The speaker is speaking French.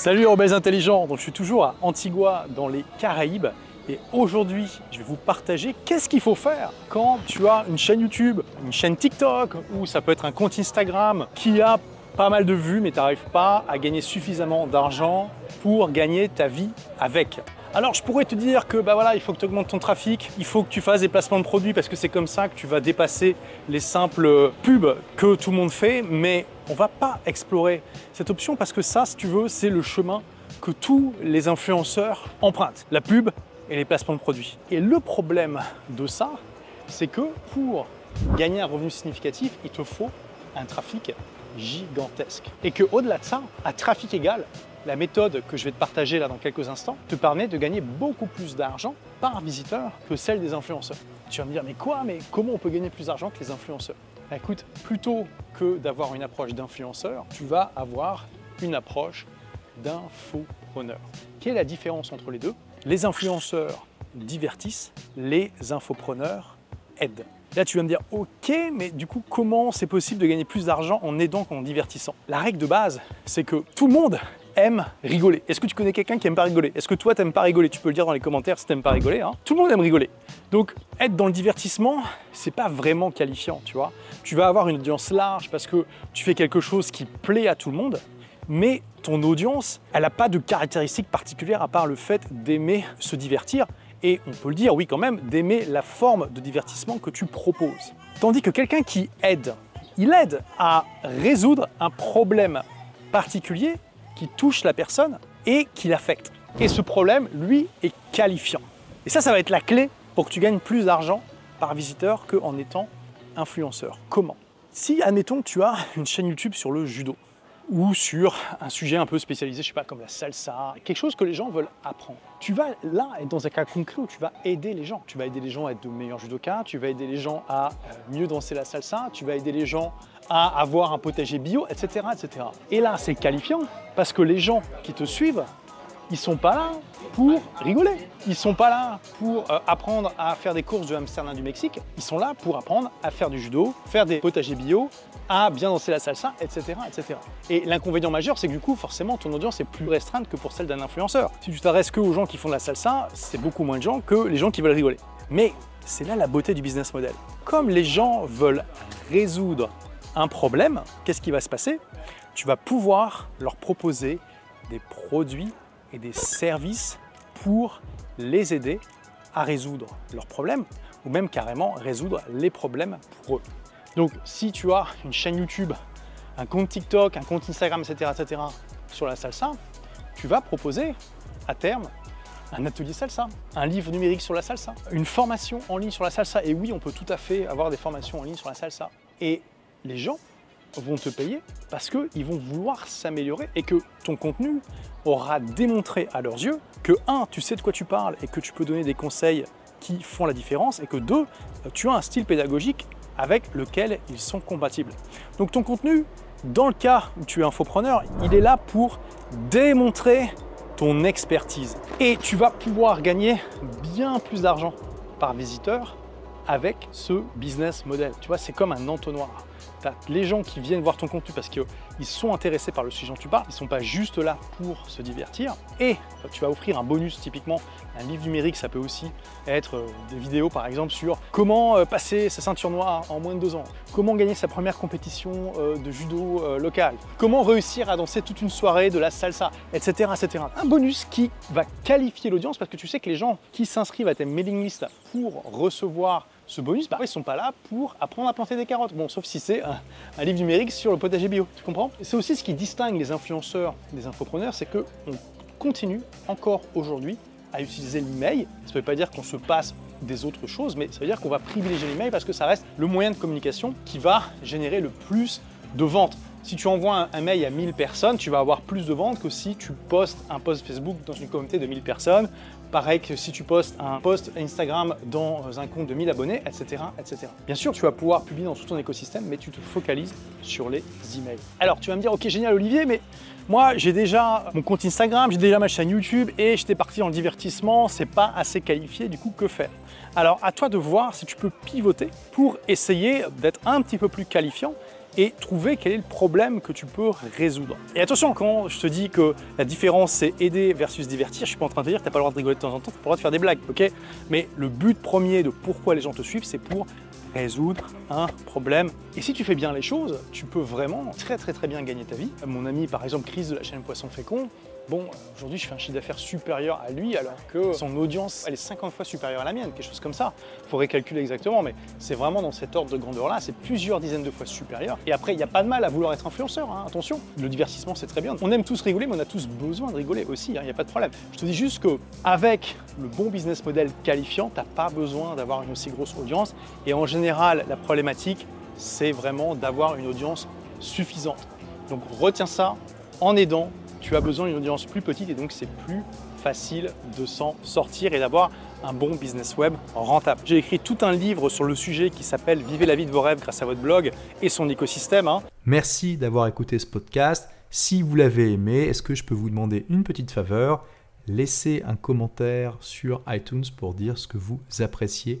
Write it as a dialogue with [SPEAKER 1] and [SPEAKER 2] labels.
[SPEAKER 1] Salut rebelles intelligents, donc je suis toujours à Antigua dans les Caraïbes et aujourd'hui je vais vous partager qu'est-ce qu'il faut faire quand tu as une chaîne YouTube, une chaîne TikTok ou ça peut être un compte Instagram qui a pas mal de vues mais tu n'arrives pas à gagner suffisamment d'argent pour gagner ta vie avec. Alors je pourrais te dire que bah voilà, il faut que tu augmentes ton trafic, il faut que tu fasses des placements de produits parce que c'est comme ça que tu vas dépasser les simples pubs que tout le monde fait, mais on va pas explorer cette option parce que ça, si tu veux, c'est le chemin que tous les influenceurs empruntent, la pub et les placements de produits. Et le problème de ça, c'est que pour gagner un revenu significatif, il te faut un trafic gigantesque. Et que au-delà de ça, à trafic égal, la méthode que je vais te partager là dans quelques instants te permet de gagner beaucoup plus d'argent par visiteur que celle des influenceurs. Tu vas me dire, mais quoi Mais comment on peut gagner plus d'argent que les influenceurs? Bah, Écoute, plutôt que d'avoir une approche d'influenceur, tu vas avoir une approche d'infopreneur. Quelle est la différence entre les deux? Les influenceurs divertissent, les infopreneurs aident. Là, tu vas me dire, ok, mais du coup, comment c'est possible de gagner plus d'argent en aidant qu'en divertissant? La règle de base, c'est que tout le monde aime rigoler. Est-ce que tu connais quelqu'un qui aime pas rigoler? Est-ce que toi, t'aimes pas rigoler? Tu peux le dire dans les commentaires si t'aimes pas rigoler. Hein. Tout le monde aime rigoler. Donc, être dans le divertissement, c'est pas vraiment qualifiant, tu vois. Tu vas avoir une audience large parce que tu fais quelque chose qui plaît à tout le monde, mais ton audience, elle n'a pas de caractéristiques particulières à part le fait d'aimer se divertir et on peut le dire, oui quand même, d'aimer la forme de divertissement que tu proposes. Tandis que quelqu'un qui aide, il aide à résoudre un problème particulier qui touche la personne et qui l'affecte. Et ce problème, lui, est qualifiant. Et ça, ça va être la clé pour que tu gagnes plus d'argent par visiteur qu'en étant influenceur. Comment? Si, admettons, tu as une chaîne YouTube sur le judo, ou sur un sujet un peu spécialisé, je sais pas, comme la salsa, quelque chose que les gens veulent apprendre. Tu vas là être dans un cas concret où tu vas aider les gens. Tu vas aider les gens à être de meilleurs judokas, tu vas aider les gens à euh, mieux danser la salsa, tu vas aider les gens à avoir un potager bio, etc. etc. Et là, c'est qualifiant parce que les gens qui te suivent, ils sont pas là pour rigoler. Ils sont pas là pour euh, apprendre à faire des courses de Amsterdam du Mexique. Ils sont là pour apprendre à faire du judo, faire des potagers bio, à bien danser la salsa, etc. etc. Et l'inconvénient majeur, c'est que du coup, forcément, ton audience est plus restreinte que pour celle d'un influenceur. Si tu t'adresses que aux gens qui font de la salsa, c'est beaucoup moins de gens que les gens qui veulent rigoler. Mais c'est là la beauté du business model. Comme les gens veulent résoudre un problème, qu'est-ce qui va se passer? Tu vas pouvoir leur proposer des produits et des services pour les aider à résoudre leurs problèmes ou même carrément résoudre les problèmes pour eux. Donc si tu as une chaîne YouTube, un compte TikTok, un compte Instagram, etc., etc., sur la salsa, tu vas proposer à terme un atelier salsa, un livre numérique sur la salsa, une formation en ligne sur la salsa. Et oui, on peut tout à fait avoir des formations en ligne sur la salsa. Et les gens vont te payer parce qu'ils vont vouloir s'améliorer et que ton contenu aura démontré à leurs yeux que, un, tu sais de quoi tu parles et que tu peux donner des conseils qui font la différence et que, deux, tu as un style pédagogique avec lequel ils sont compatibles. Donc ton contenu, dans le cas où tu es infopreneur, il est là pour démontrer ton expertise. Et tu vas pouvoir gagner bien plus d'argent par visiteur avec ce business model. Tu vois, c'est comme un entonnoir les gens qui viennent voir ton contenu parce qu'ils sont intéressés par le sujet dont tu parles, ils sont pas juste là pour se divertir. Et tu vas offrir un bonus, typiquement un livre numérique, ça peut aussi être euh, des vidéos par exemple sur comment euh, passer sa ceinture noire en moins de deux ans, comment gagner sa première compétition euh, de judo local, comment réussir à danser toute une soirée de la salsa, etc. etc. Un bonus qui va qualifier l'audience parce que tu sais que les gens qui s'inscrivent à tes mailing list pour recevoir ce bonus, bah, ils sont pas là pour apprendre à planter des carottes. Bon, sauf si c'est un, livre numérique sur le potager bio, tu comprends? C'est aussi ce qui distingue les influenceurs des infopreneurs, c'est qu'on continue encore aujourd'hui à utiliser l'email. Ça ne veut pas dire qu'on se passe des autres choses, mais ça veut dire qu'on va privilégier l'email parce que ça reste le moyen de communication qui va générer le plus de ventes. Si tu envoies un, mail à 1000 personnes, tu vas avoir plus de ventes que si tu postes un post Facebook dans une communauté de 1000 personnes. Pareil que si tu postes un post Instagram dans un compte de 1000 abonnés, etc., etc. Bien sûr, tu vas pouvoir publier dans tout ton écosystème, mais tu te focalises sur les emails. Alors, tu vas me dire, ok, génial, Olivier, mais moi, j'ai déjà mon compte Instagram, j'ai déjà ma chaîne YouTube et j'étais parti dans le divertissement, c'est pas assez qualifié, du coup, que faire? Alors, à toi de voir si tu peux pivoter pour essayer d'être un petit peu plus qualifiant et trouver quel est le problème que tu peux résoudre. Et attention, quand je te dis que la différence c'est aider versus divertir, je suis pas en train de te dire que tu n'as pas le droit de rigoler de temps en temps, tu pas le droit de faire des blagues, ok? Mais le but premier de pourquoi les gens te suivent, c'est pour résoudre un problème. Et si tu fais bien les choses, tu peux vraiment très très très bien gagner ta vie. Mon ami par exemple Chris de la chaîne Poisson Fécond, Bon, aujourd'hui, je fais un chiffre d'affaires supérieur à lui, alors que son audience, elle est 50 fois supérieure à la mienne, quelque chose comme ça. Il faudrait calculer exactement, mais c'est vraiment dans cet ordre de grandeur-là, c'est plusieurs dizaines de fois supérieur. Et après, il n'y a pas de mal à vouloir être influenceur, hein, attention. Le divertissement, c'est très bien. On aime tous rigoler, mais on a tous besoin de rigoler aussi, hein, il n'y a pas de problème. Je te dis juste qu'avec le bon business model qualifiant, tu n'as pas besoin d'avoir une aussi grosse audience. Et en général, la problématique, c'est vraiment d'avoir une audience suffisante. Donc retiens ça en aidant tu as besoin d'une audience plus petite et donc c'est plus facile de s'en sortir et d'avoir un bon business web rentable. J'ai écrit tout un livre sur le sujet qui s'appelle Vivez la vie de vos rêves grâce à votre blog et son écosystème. Hein.
[SPEAKER 2] Merci d'avoir écouté ce podcast. Si vous l'avez aimé, est-ce que je peux vous demander une petite faveur? Laissez un commentaire sur iTunes pour dire ce que vous appréciez